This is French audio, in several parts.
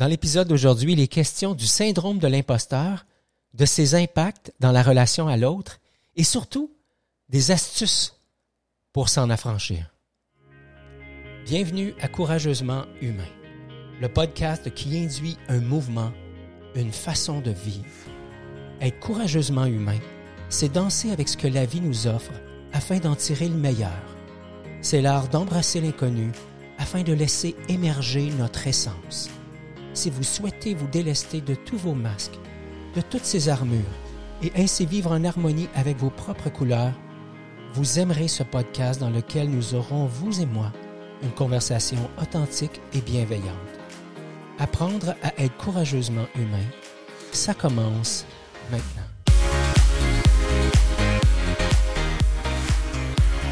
Dans l'épisode d'aujourd'hui, il est question du syndrome de l'imposteur, de ses impacts dans la relation à l'autre et surtout des astuces pour s'en affranchir. Bienvenue à Courageusement Humain, le podcast qui induit un mouvement, une façon de vivre. Être courageusement humain, c'est danser avec ce que la vie nous offre afin d'en tirer le meilleur. C'est l'art d'embrasser l'inconnu afin de laisser émerger notre essence. Si vous souhaitez vous délester de tous vos masques, de toutes ces armures, et ainsi vivre en harmonie avec vos propres couleurs, vous aimerez ce podcast dans lequel nous aurons, vous et moi, une conversation authentique et bienveillante. Apprendre à être courageusement humain, ça commence maintenant.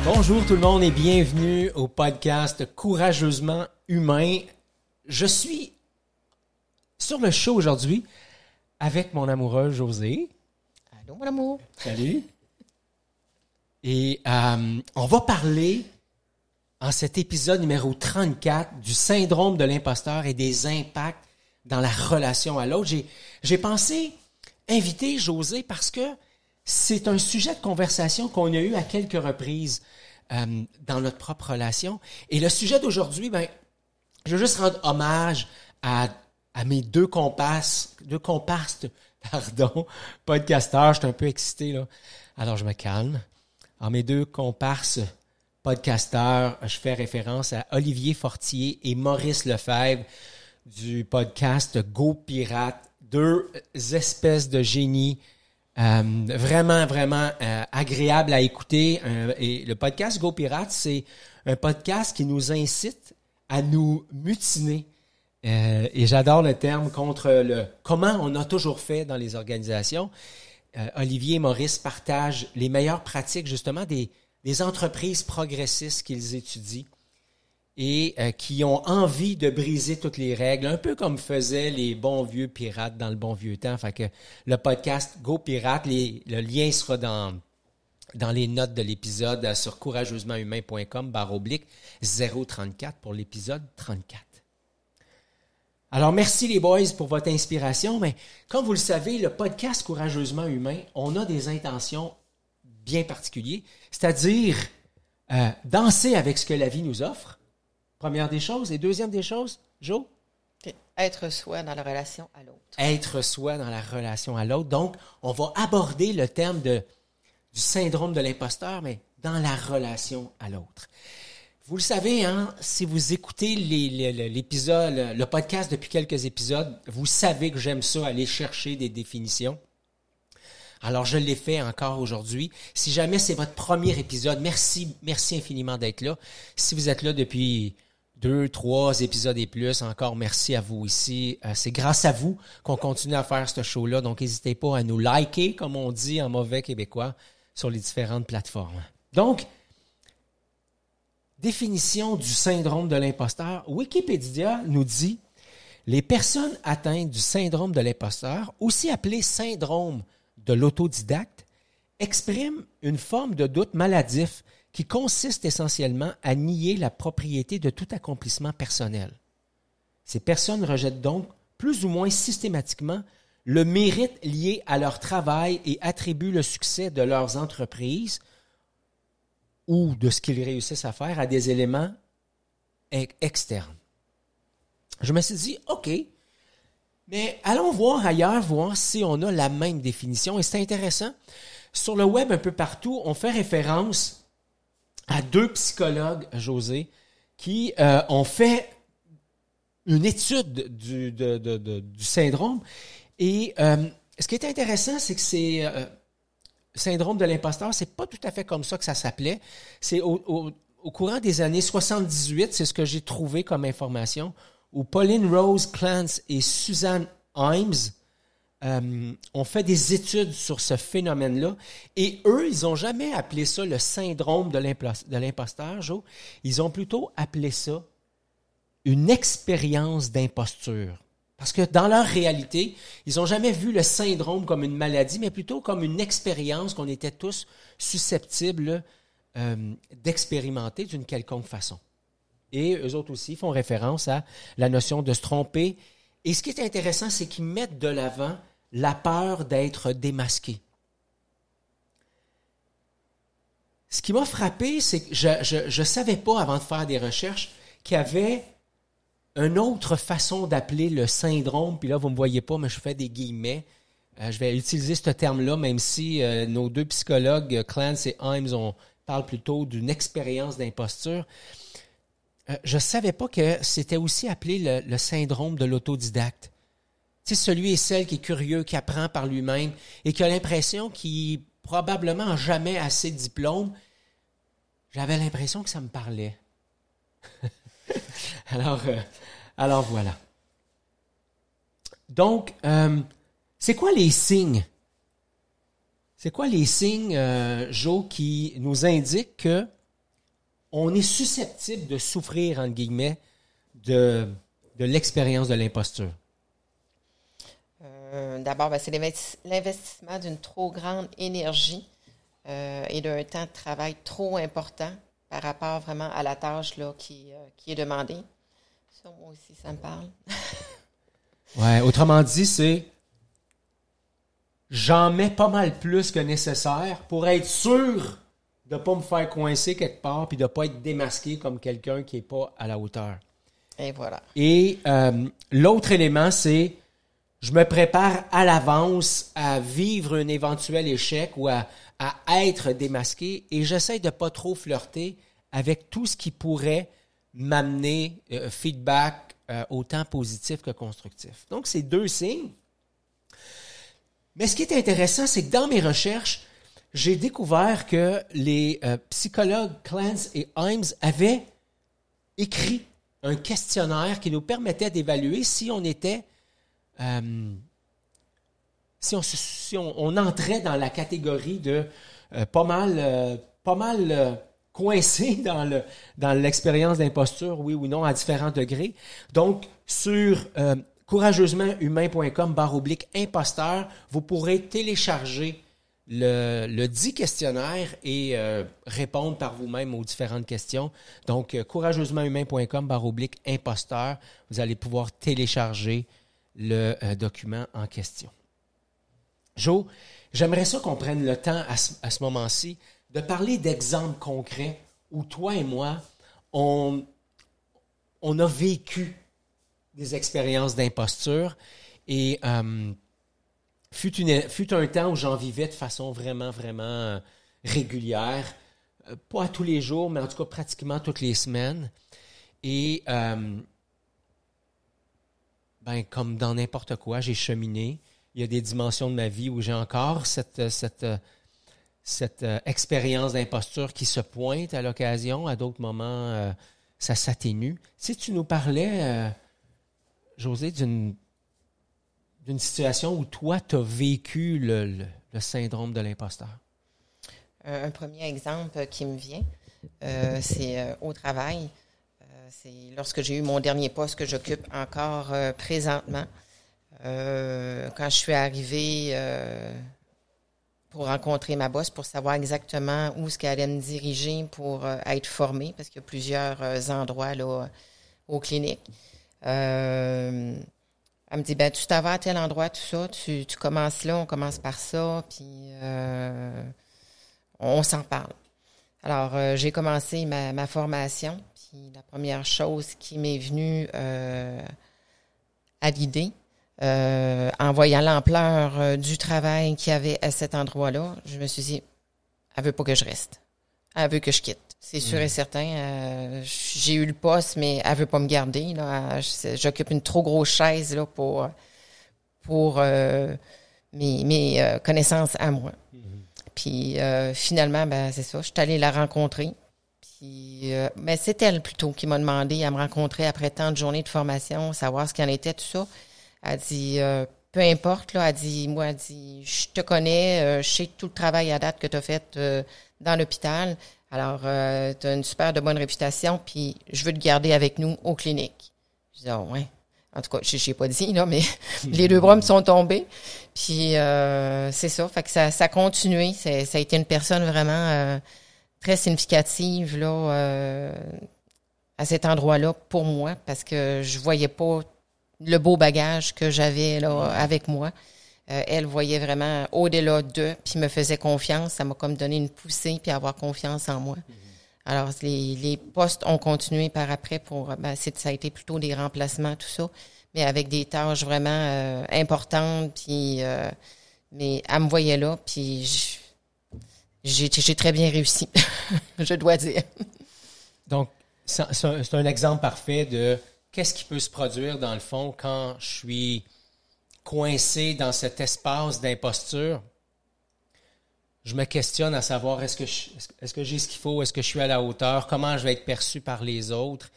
Bonjour tout le monde et bienvenue au podcast Courageusement humain. Je suis sur le show aujourd'hui avec mon amoureux José. Allô, mon amour. Salut. Et euh, on va parler en cet épisode numéro 34 du syndrome de l'imposteur et des impacts dans la relation à l'autre. J'ai, j'ai pensé inviter José parce que c'est un sujet de conversation qu'on a eu à quelques reprises euh, dans notre propre relation. Et le sujet d'aujourd'hui, ben, je veux juste rendre hommage à, à mes deux comparses, deux comparses, pardon, podcasteurs. Je suis un peu excité, là. Alors, je me calme. En mes deux comparses podcasteurs, je fais référence à Olivier Fortier et Maurice Lefebvre du podcast Go Pirate. Deux espèces de génies euh, vraiment, vraiment euh, agréable à écouter. Euh, et le podcast Go Pirate, c'est un podcast qui nous incite à nous mutiner. Et j'adore le terme contre le comment on a toujours fait dans les organisations. Olivier et Maurice partagent les meilleures pratiques justement des, entreprises progressistes qu'ils étudient et euh, qui ont envie de briser toutes les règles, un peu comme faisaient les bons vieux pirates dans le bon vieux temps. Fait le podcast Go Pirate, le lien sera dans dans les notes de l'épisode euh, sur courageusementhumain.com barre oblique 034 pour l'épisode 34. Alors merci les boys pour votre inspiration, mais comme vous le savez, le podcast Courageusement Humain, on a des intentions bien particulières, c'est-à-dire euh, danser avec ce que la vie nous offre, Première des choses. Et deuxième des choses, Joe? Être soi dans la relation à l'autre. Être soi dans la relation à l'autre. Donc, on va aborder le terme de, du syndrome de l'imposteur, mais dans la relation à l'autre. Vous le savez, hein, si vous écoutez l'épisode, le podcast depuis quelques épisodes, vous savez que j'aime ça, aller chercher des définitions. Alors, je l'ai fait encore aujourd'hui. Si jamais c'est votre premier épisode, merci, merci infiniment d'être là. Si vous êtes là depuis deux, trois épisodes et plus. Encore merci à vous ici. Euh, c'est grâce à vous qu'on continue à faire ce show-là. Donc, n'hésitez pas à nous liker, comme on dit en mauvais québécois, sur les différentes plateformes. Donc, définition du syndrome de l'imposteur. Wikipédia nous dit les personnes atteintes du syndrome de l'imposteur, aussi appelé syndrome de l'autodidacte, expriment une forme de doute maladif qui consiste essentiellement à nier la propriété de tout accomplissement personnel. Ces personnes rejettent donc plus ou moins systématiquement le mérite lié à leur travail et attribuent le succès de leurs entreprises ou de ce qu'ils réussissent à faire à des éléments externes. Je me suis dit, OK, mais allons voir ailleurs, voir si on a la même définition. Et c'est intéressant. Sur le web, un peu partout, on fait référence à deux psychologues, José, qui euh, ont fait une étude du, du syndrome. Et euh, ce qui est intéressant, c'est que c'est euh, syndrome de l'imposteur, c'est pas tout à fait comme ça que ça s'appelait. C'est au, courant des années 78, c'est ce que j'ai trouvé comme information, où Pauline Rose Clance et Suzanne Himes euh, ont fait des études sur ce phénomène-là. Et eux, ils n'ont jamais appelé ça le syndrome de l'imposteur, Joe. Ils ont plutôt appelé ça une expérience d'imposture. Parce que dans leur réalité, ils n'ont jamais vu le syndrome comme une maladie, mais plutôt comme une expérience qu'on était tous susceptibles euh, d'expérimenter d'une quelconque façon. Et eux autres aussi font référence à la notion de se tromper Et ce qui est intéressant, c'est qu'ils mettent de l'avant la peur d'être démasqué. Ce qui m'a frappé, c'est que je ne savais pas avant de faire des recherches qu'il y avait une autre façon d'appeler le syndrome, puis là, vous ne me voyez pas, mais je fais des guillemets. Euh, je vais utiliser ce terme-là, même si euh, nos deux psychologues, Clance et Himes, on parle plutôt d'une expérience d'imposture. Euh, je ne savais pas que c'était aussi appelé le, le syndrome de l'autodidacte. C'est celui et celle qui est curieux, qui apprend par lui-même et qui a l'impression qu'il probablement jamais assez de diplômes. J'avais l'impression que ça me parlait. alors, euh, alors voilà. Donc, euh, c'est quoi les signes? C'est quoi les signes, euh, Joe, qui nous indiquent que on est susceptible de souffrir, entre guillemets, de, l'expérience de l'imposture? D'abord, ben, c'est l'investissement d'une trop grande énergie et d'un temps de travail trop important par rapport vraiment à la tâche là, qui, qui est demandée. Ça, moi aussi, ça me parle. ouais, autrement dit, c'est j'en mets pas mal plus que nécessaire pour être sûr de ne pas me faire coincer quelque part puis de ne pas être démasqué comme quelqu'un qui n'est pas à la hauteur. Et voilà. Et l'autre élément, c'est je me prépare à l'avance à vivre un éventuel échec ou à, être démasqué et j'essaie de pas trop flirter avec tout ce qui pourrait m'amener euh, feedback euh, autant positif que constructif. Donc, c'est deux signes. Mais ce qui est intéressant, c'est que dans mes recherches, j'ai découvert que les euh, psychologues Clance et Himes avaient écrit un questionnaire qui nous permettait d'évaluer si on était si, on, entrait dans la catégorie de pas mal, pas mal coincé dans le dans l'expérience d'imposture, oui ou non, à différents degrés. Donc, sur courageusementhumain.com barre oblique imposteur, vous pourrez télécharger le, dit questionnaire et répondre par vous-même aux différentes questions. Donc, courageusementhumain.com barre oblique imposteur, vous allez pouvoir télécharger le euh, document en question. Joe, j'aimerais ça qu'on prenne le temps à ce, moment-ci de parler d'exemples concrets où toi et moi, on, on a vécu des expériences d'imposture et euh, fut, une, fut, un temps où j'en vivais de façon vraiment, vraiment euh, régulière. Pas tous les jours, mais en tout cas pratiquement toutes les semaines. Et ben, comme dans n'importe quoi, j'ai cheminé. Il y a des dimensions de ma vie où j'ai encore cette, cette, cette euh, expérience d'imposture qui se pointe à l'occasion. À d'autres moments, euh, ça s'atténue. Si tu nous parlais, euh, José, d'une situation où toi, tu as vécu le, syndrome de l'imposteur? Un premier exemple qui me vient, c'est au travail c'est lorsque j'ai eu mon dernier poste que j'occupe encore présentement. Quand je suis arrivée pour rencontrer ma boss, pour savoir exactement où ce qu'elle allait me diriger pour être formée, parce qu'il y a plusieurs endroits là, aux cliniques. elle me dit, ben, tu t'en vas à tel endroit, tout ça, tu, tu commences là, on commence par ça, puis on s'en parle. Alors, j'ai commencé ma, ma formation la première chose qui m'est venue euh, à l'idée, euh, en voyant l'ampleur euh, du travail qu'il y avait à cet endroit-là, je me suis dit, elle veut pas que je reste. Elle veut que je quitte. C'est sûr et mm. certain. j'ai eu le poste, mais elle veut pas me garder. J'occupe une trop grosse chaise là, pour, pour mes, connaissances à moi. Mm-hmm. Puis finalement, ben, c'est ça. Je suis allée la rencontrer. Euh, mais c'est elle plutôt qui m'a demandé à me rencontrer après tant de journées de formation, savoir ce qu'il en était, tout ça. Elle dit, euh, peu importe, là, elle dit, moi, elle dit, je te connais, euh, je sais tout le travail à date que tu as fait dans l'hôpital. Alors, tu as une super de bonne réputation, puis je veux te garder avec nous aux cliniques. Je dis, oh, ouais. En tout cas, je n'ai pas dit, là, mais les deux bras me sont tombés. Puis, c'est ça. Fait que ça, ça a continué. Ça a été une personne vraiment très significative là, euh, à cet endroit-là pour moi parce que je voyais pas le beau bagage que j'avais là avec moi. Euh, elle voyait vraiment au-delà d'eux, puis me faisait confiance. Ça m'a comme donné une poussée, puis avoir confiance en moi. Alors, les, les postes ont continué par après pour, ben, ça a été plutôt des remplacements, tout ça, mais avec des tâches vraiment euh, importantes, puis, euh, mais elle me voyait là, puis j'ai très bien réussi, je dois dire. Donc, c'est un exemple parfait de qu'est-ce qui peut se produire dans le fond quand je suis coincé dans cet espace d'imposture, je me questionne à savoir est-ce que j'ai ce qu'il faut, est-ce que je suis à la hauteur, comment je vais être perçu par les autres?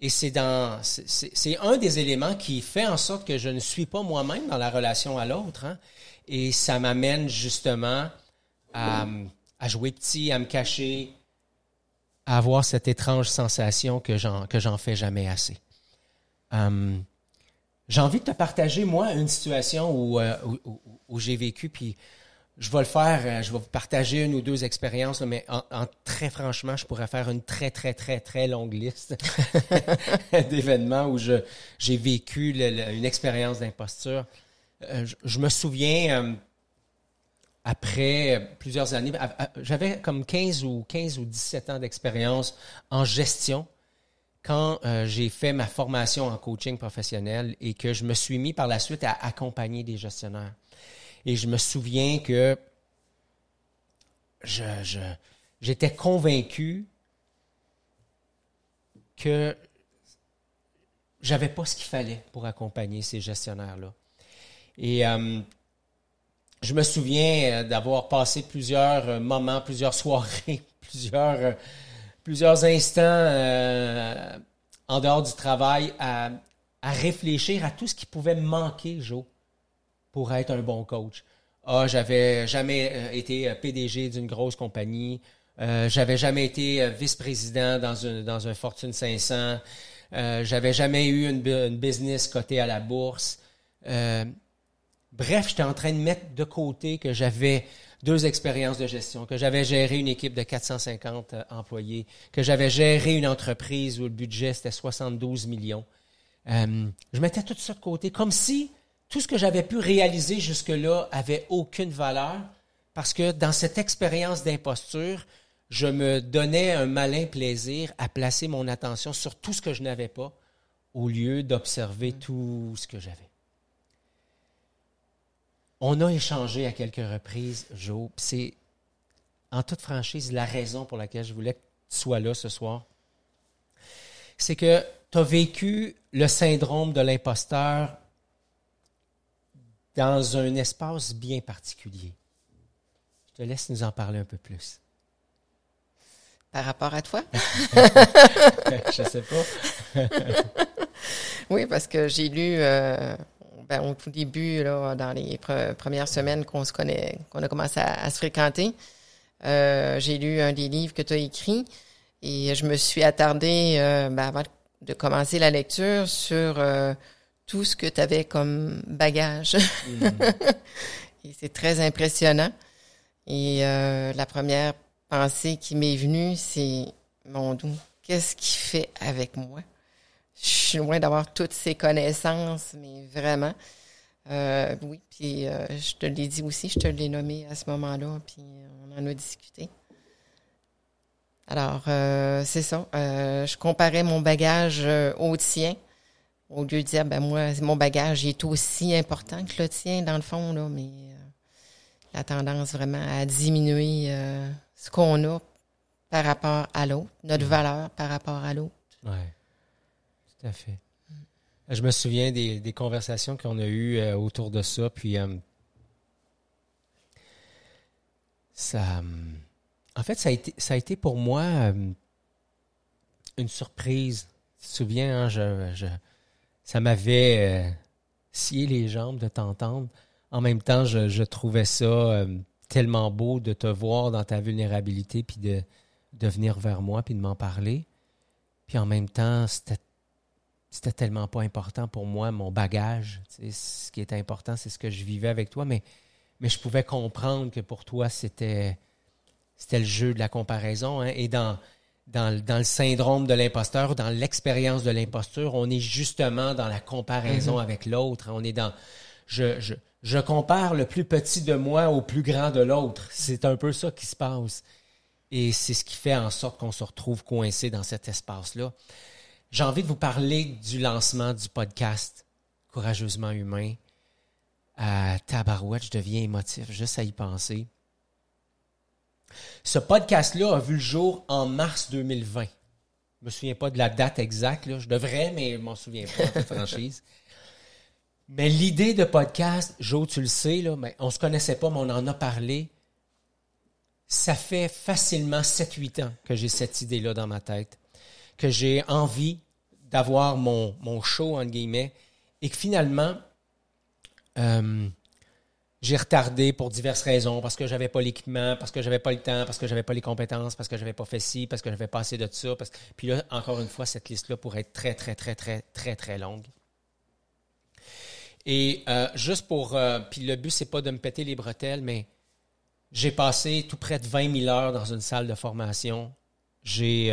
Et c'est dans c'est un des éléments qui fait en sorte que je ne suis pas moi-même dans la relation à l'autre. Hein. Et ça m'amène justement à, à, jouer petit, à me cacher, à avoir cette étrange sensation que j'en que j'en fais jamais assez. Hum, j'ai envie de te partager, moi, une situation euh, où, où, j'ai vécu, puis je vais le faire, euh, je vais vous partager une ou deux expériences, mais en, très franchement, je pourrais faire une très, très, très, très longue liste d'événements où j'ai vécu une expérience d'imposture. Euh, je, me souviens, après plusieurs années, j'avais comme 15 ou 15 ou 17 ans d'expérience en gestion quand euh, j'ai fait ma formation en coaching professionnel et que je me suis mis par la suite à accompagner des gestionnaires. Et je me souviens que je, j'étais convaincu que j'avais pas ce qu'il fallait pour accompagner ces gestionnaires-là. Et euh, je me souviens euh, d'avoir passé plusieurs moments, plusieurs soirées, plusieurs plusieurs instants euh, en dehors du travail à, réfléchir à tout ce qui pouvait me manquer, Joe, pour être un bon coach. Ah, j'avais jamais euh, été euh, PDG d'une grosse compagnie. J'avais jamais été vice-président dans, une, dans un Fortune 500. Euh, j'avais jamais eu une, business cotée à la bourse. bref, j'étais en train de mettre de côté que j'avais deux expériences de gestion, que j'avais géré une équipe de 450 euh, employés, que j'avais géré une entreprise où le budget c'était 72 millions. Euh, je mettais tout ça de côté, comme si tout ce que j'avais pu réaliser jusque-là avait aucune valeur, parce que dans cette expérience d'imposture, je me donnais un malin plaisir à placer mon attention sur tout ce que je n'avais pas, au lieu d'observer tout ce que j'avais. On a échangé à quelques reprises, Joe. C'est, en toute franchise, la raison pour laquelle je voulais que tu sois là ce soir. C'est que tu as vécu le syndrome de l'imposteur dans un espace bien particulier. Je te laisse nous en parler un peu plus. Par rapport à toi? je ne sais pas. oui, parce que j'ai lu euh, ben, au tout début, là, dans les premières semaines qu'on se connaît, qu'on a commencé à, se fréquenter, euh, j'ai lu un des livres que tu as écrit et je me suis attardée euh, ben, avant de commencer la lecture sur euh, tout ce que tu avais comme bagage. Mm-hmm. et c'est très impressionnant. Et la première pensée qui m'est venue, c'est mon doux, qu'est-ce qu'il fait avec moi? Suis loin d'avoir toutes ces connaissances, mais vraiment. Euh, oui, puis euh, je te l'ai dit aussi, je te l'ai nommé à ce moment-là, puis on en a discuté. Alors, euh, c'est ça. je comparais mon bagage au tien, au lieu de dire, ben moi, mon bagage est aussi important que le tien, dans le fond, là, mais la tendance vraiment à diminuer ce qu'on a par rapport à l'autre, notre mmh. valeur par rapport à l'autre. Ouais fait. Je me souviens des, conversations qu'on a eues euh, autour de ça, puis euh, ça. en fait, ça a été, ça a été pour moi euh, une surprise. Tu te souviens, hein, je, ça m'avait scié les jambes de t'entendre. En même temps, je, trouvais ça tellement beau de te voir dans ta vulnérabilité, puis de, de venir vers moi, puis de m'en parler. Puis en même temps, c'était c'était tellement pas important pour moi, mon bagage. ce qui était important, c'est ce que je vivais avec toi, mais, mais je pouvais comprendre que pour toi, c'était, c'était le jeu de la comparaison. Hein. Et dans, dans, dans le syndrome de l'imposteur, dans l'expérience de l'imposture, on est justement dans la comparaison avec l'autre. On est dans je, je, je compare le plus petit de moi au plus grand de l'autre. C'est un peu ça qui se passe. Et c'est ce qui fait en sorte qu'on se retrouve coincé dans cet espace-là. J'ai envie de vous parler du lancement du podcast Courageusement Humain. À Tabarouette, je deviens émotif juste à y penser. Ce podcast-là a vu le jour en mars 2020. Je me souviens pas de la date exacte, là. je devrais, mais je m'en souviens pas, de franchise. Mais l'idée de podcast, Joe, tu le sais, là, mais on se connaissait pas, mais on en a parlé. Ça fait facilement 7-8 ans que j'ai cette idée-là dans ma tête, que j'ai envie d'avoir mon, mon show, entre guillemets, et que finalement, euh, j'ai retardé pour diverses raisons, parce que j'avais pas l'équipement, parce que j'avais pas le temps, parce que j'avais pas les compétences, parce que j'avais pas fait ci, parce que j'avais pas assez de ça. Puis là, encore une fois, cette liste-là pourrait être très, très, très, très, très, très longue. Et euh, juste pour... Euh, puis le but, c'est pas de me péter les bretelles, mais j'ai passé tout près de 20 000 heures dans une salle de formation. J'ai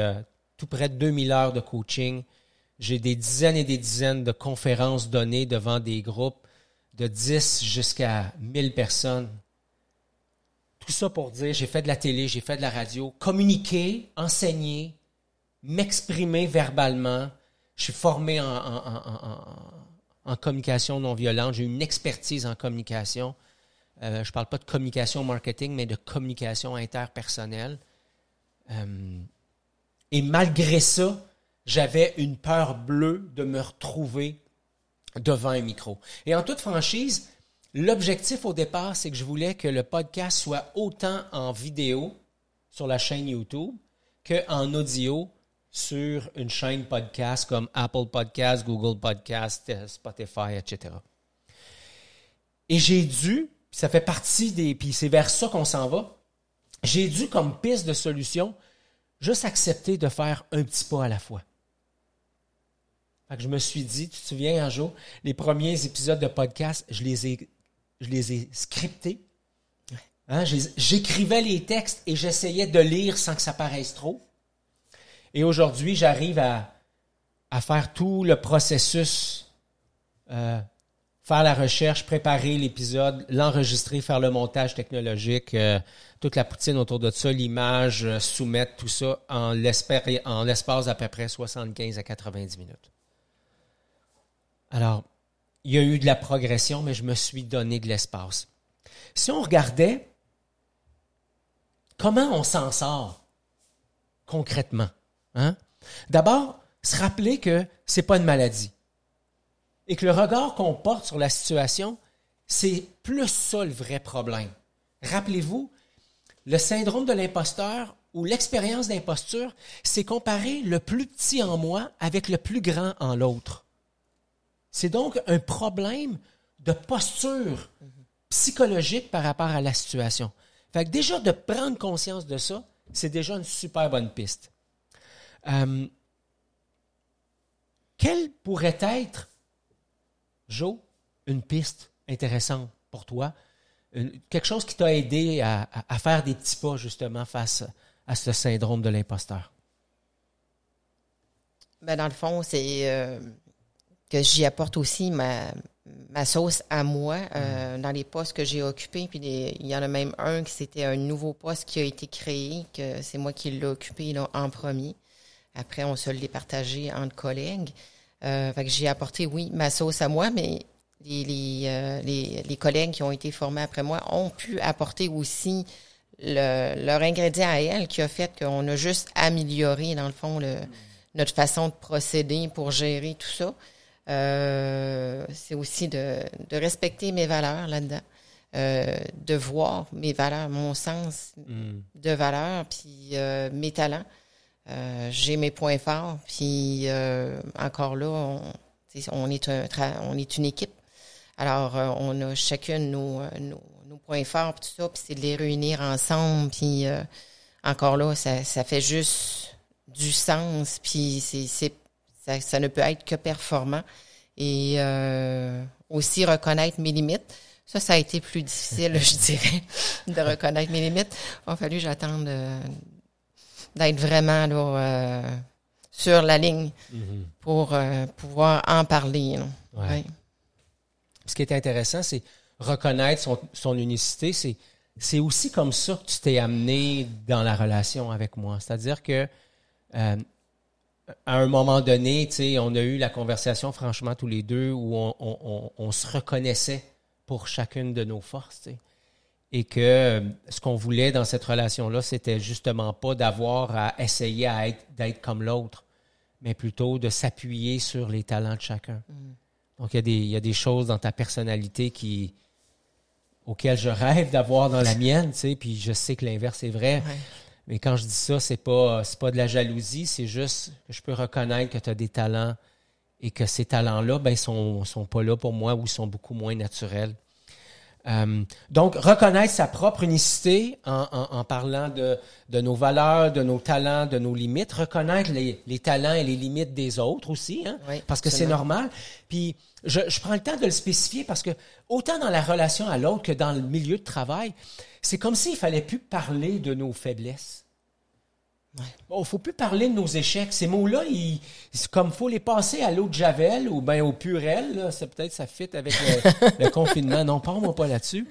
tout près de 2 000 heures de coaching. J'ai des dizaines et des dizaines de conférences données devant des groupes de 10 jusqu'à 1000 personnes. Tout ça pour dire, j'ai fait de la télé, j'ai fait de la radio, communiquer, enseigner, m'exprimer verbalement. Je suis formé en, communication non violente, j'ai une expertise en communication. Euh, je ne parle pas de communication marketing, mais de communication interpersonnelle. Euh, et malgré ça, j'avais une peur bleue de me retrouver devant un micro. Et en toute franchise, l'objectif au départ, c'est que je voulais que le podcast soit autant en vidéo sur la chaîne YouTube qu'en audio sur une chaîne podcast comme Apple Podcast, Google Podcast, euh, Spotify, etc. Et j'ai dû, ça fait partie des, puis c'est vers ça qu'on s'en va, j'ai dû comme piste de solution juste accepter de faire un petit pas à la fois je me suis dit, tu te souviens un jour, les premiers épisodes de podcast, je les ai, je les ai scriptés. Hein, j'écrivais les textes et j'essayais de lire sans que ça paraisse trop. Et aujourd'hui, j'arrive à, à, faire tout le processus, euh, faire la recherche, préparer l'épisode, l'enregistrer, faire le montage technologique, euh, toute la poutine autour de ça, l'image, euh, soumettre tout ça en l'espace d'à peu près 75 à 90 minutes. Alors, il y a eu de la progression, mais je me suis donné de l'espace. Si on regardait comment on s'en sort concrètement, hein? d'abord, se rappeler que ce n'est pas une maladie et que le regard qu'on porte sur la situation, c'est plus ça le vrai problème. Rappelez-vous, le syndrome de l'imposteur ou l'expérience d'imposture, c'est comparer le plus petit en moi avec le plus grand en l'autre. C'est donc un problème de posture psychologique par rapport à la situation. Fait que déjà de prendre conscience de ça, c'est déjà une super bonne piste. Euh, pourrait être, Joe, une piste intéressante pour toi? quelque chose qui t'a aidé à, faire des petits pas justement face à ce syndrome de l'imposteur? Ben dans le fond, c'est euh, que j'y apporte aussi ma, ma sauce à moi euh, mm. dans les postes que j'ai occupés. Puis il y en a même un qui c'était un nouveau poste qui a été créé, que c'est moi qui l'ai occupé en premier. Après, on se l'est partagé entre collègues. Euh, fait que j'ai apporté, oui, ma sauce à moi, mais les, les, euh, les, les, collègues qui ont été formés après moi ont pu apporter aussi le, leur ingrédient à elles qui a fait qu'on a juste amélioré, dans le fond, le, notre façon de procéder pour gérer tout ça. Euh, c'est aussi de, de, respecter mes valeurs là-dedans, euh, de voir mes valeurs, mon sens mm. de valeurs, puis mes talents. Euh, j'ai mes points forts, puis encore là, on, on, est un on est une équipe. Alors, on a chacune nos, nos, nos points forts, puis tout ça, puis c'est de les réunir ensemble, puis encore là, ça, ça fait juste du sens, puis c'est ça, ça, ne peut être que performant. Et euh, aussi reconnaître mes limites. Ça, ça a été plus difficile, je dirais, de reconnaître mes limites. Il a fallu j'attende euh, d'être vraiment là, euh, sur la ligne pour euh, pouvoir en parler. Ouais. Ouais. Ce qui est intéressant, c'est reconnaître son, son unicité. C'est, c'est aussi comme ça que tu t'es amené dans la relation avec moi. C'est-à-dire que euh, à un moment donné, on a eu la conversation, franchement, tous les deux, où on, on- on- on se reconnaissait pour chacune de nos forces. Et que euh, ce qu'on voulait dans cette relation-là, c'était justement pas d'avoir à essayer à être, d'être comme l'autre, mais plutôt de s'appuyer sur les talents de chacun. Donc, il y, a des, il y a des choses dans ta personnalité qui, auxquelles je rêve d'avoir dans la mienne, tu sais, puis je sais que l'inverse est vrai. Ouais. Mais quand je dis ça, c'est pas c'est pas de la jalousie, c'est juste que je peux reconnaître que tu as des talents et que ces talents-là, ben, sont, sont pas là pour moi ou ils sont beaucoup moins naturels. Euh, donc, reconnaître sa propre unicité en, en- en parlant de, de nos valeurs, de nos talents, de nos limites. Reconnaître les, les talents et les limites des autres aussi, hein, Oui, parce que c'est normal. Puis, je, je prends le temps de le spécifier parce que autant dans la relation à l'autre que dans le milieu de travail, c'est comme s'il fallait plus parler de nos faiblesses. Ouais. Bon, faut plus parler de nos échecs. Ces mots-là, ils, c'est comme faut les passer à l'eau de Javel ou bien au Purel. Là. C'est peut-être ça fit avec le, le confinement. Non, parle-moi pas là-dessus.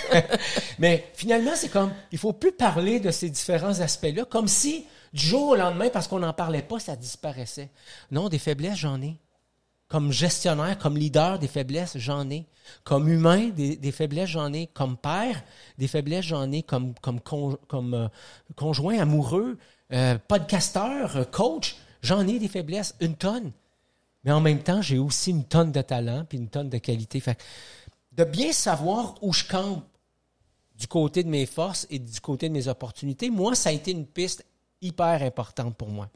Mais finalement, c'est comme il faut plus parler de ces différents aspects-là, comme si du jour au lendemain, parce qu'on n'en parlait pas, ça disparaissait. Non, des faiblesses, j'en ai. Comme gestionnaire, comme leader, des faiblesses, j'en ai. Comme humain, des, faiblesses, j'en ai. Comme père, des faiblesses, j'en ai. Comme, comme, comme euh, conjoint amoureux, euh, podcasteur, euh, coach, j'en ai des faiblesses, une tonne. Mais en même temps, j'ai aussi une tonne de talent puis une tonne de qualité. De bien savoir où je campe du côté de mes forces et du côté de mes opportunités, moi, ça a été une piste hyper importante pour moi.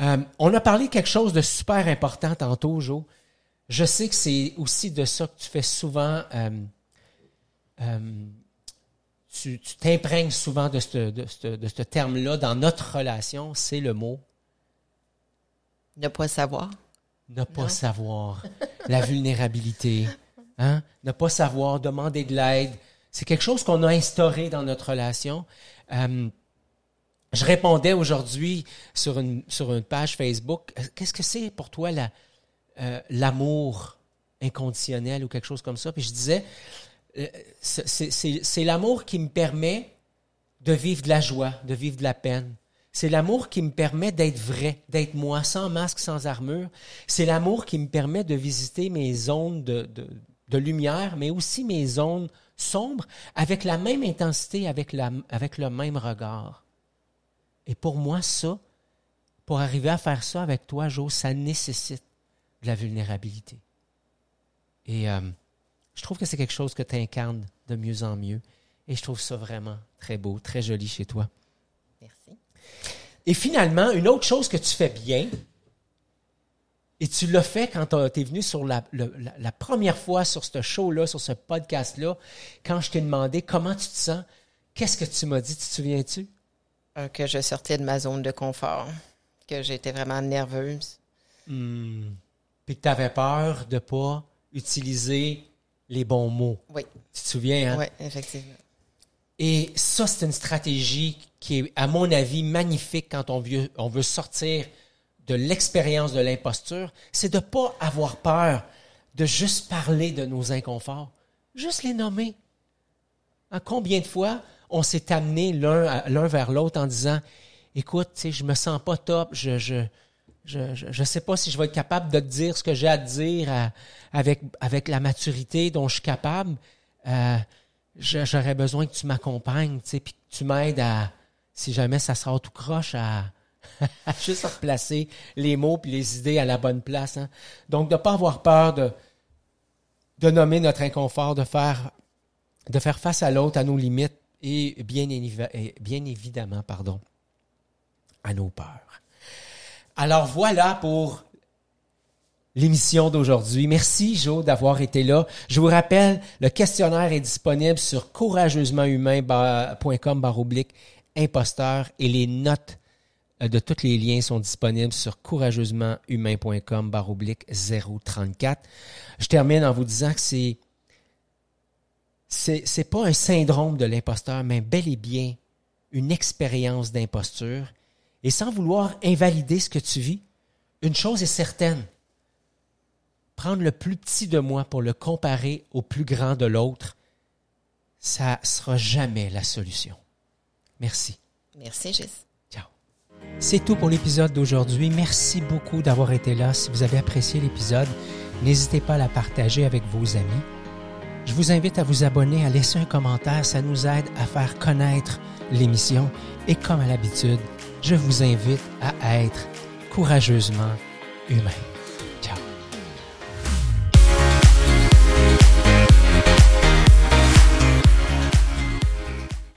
Euh, on a parlé quelque chose de super important tantôt, Joe. Je sais que c'est aussi de ça que tu fais souvent. euh, euh, tu t'imprègnes souvent de ce de ce- de ce terme-là dans notre relation, c'est le mot Ne pas savoir. ne pas Non. savoir, la vulnérabilité, hein? ne pas savoir, demander de l'aide. C'est quelque chose qu'on a instauré dans notre relation. Je répondais aujourd'hui sur une, page Facebook, euh, qu'est-ce que c'est pour toi euh, l'amour inconditionnel ou quelque chose comme ça? Puis je disais, euh, c'est, l'amour qui me permet de vivre de la joie, de vivre de la peine. C'est l'amour qui me permet d'être vrai, d'être moi, sans masque, sans armure. C'est l'amour qui me permet de visiter mes zones de, lumière, mais aussi mes zones sombres, avec la même intensité, avec le même regard. Et pour moi, ça, pour arriver à faire ça avec toi, Jo, ça nécessite de la vulnérabilité. Et euh, je trouve que c'est quelque chose que tu incarnes de mieux en mieux. Et je trouve ça vraiment très beau, très joli chez toi. Merci. Et finalement, une autre chose que tu fais bien, et tu l'as fait quand tu es venu sur la, la première fois sur ce show-là, sur ce podcast-là, quand je t'ai demandé comment tu te sens, qu'est-ce que tu m'as dit, tu te souviens-tu? Que je sortais de ma zone de confort, que j'étais vraiment nerveuse. Hmm. Puis que tu avais peur de ne pas utiliser les bons mots. Oui, Tu te souviens, hein? oui, effectivement. Et ça, c'est une stratégie qui est, à mon avis, magnifique quand on veut, on veut sortir de l'expérience de l'imposture. C'est de ne pas avoir peur de juste parler de nos inconforts. Juste les nommer. Hein, combien de fois on s'est amené l'un vers l'autre en disant Écoute, tu sais, je me sens pas top, je je, je, je, sais pas si je vais être capable de te dire ce que j'ai à te dire avec, avec la maturité dont je suis capable. Euh, j'aurais besoin que tu m'accompagnes, tu sais, puis que tu m'aides à, si jamais ça sort tout croche, à, à juste replacer les mots puis les idées à la bonne place. hein. Donc, de ne pas avoir peur de, de nommer notre inconfort, de faire, de faire face à l'autre, à nos limites et bien, évidemment, pardon, à nos peurs. Alors voilà pour l'émission d'aujourd'hui. Merci, Jo, d'avoir été là. Je vous rappelle, le questionnaire est disponible sur courageusementhumain.com oblique imposteur et les notes euh, de tous les liens sont disponibles sur courageusementhumain.com oblique 034. Je termine en vous disant que c'est c'est pas un syndrome de l'imposteur, mais bel et bien une expérience d'imposture et sans vouloir invalider ce que tu vis, une chose est certaine. Prendre le plus petit de moi pour le comparer au plus grand de l'autre, ça sera jamais la solution. Merci. Merci, Gis. Ciao. C'est tout pour l'épisode d'aujourd'hui. Merci beaucoup d'avoir été là. Si vous avez apprécié l'épisode, n'hésitez pas à la partager avec vos amis. Je vous invite à vous abonner, à laisser un commentaire. Ça nous aide à faire connaître l'émission. Et comme à l'habitude, je vous invite à être courageusement humain.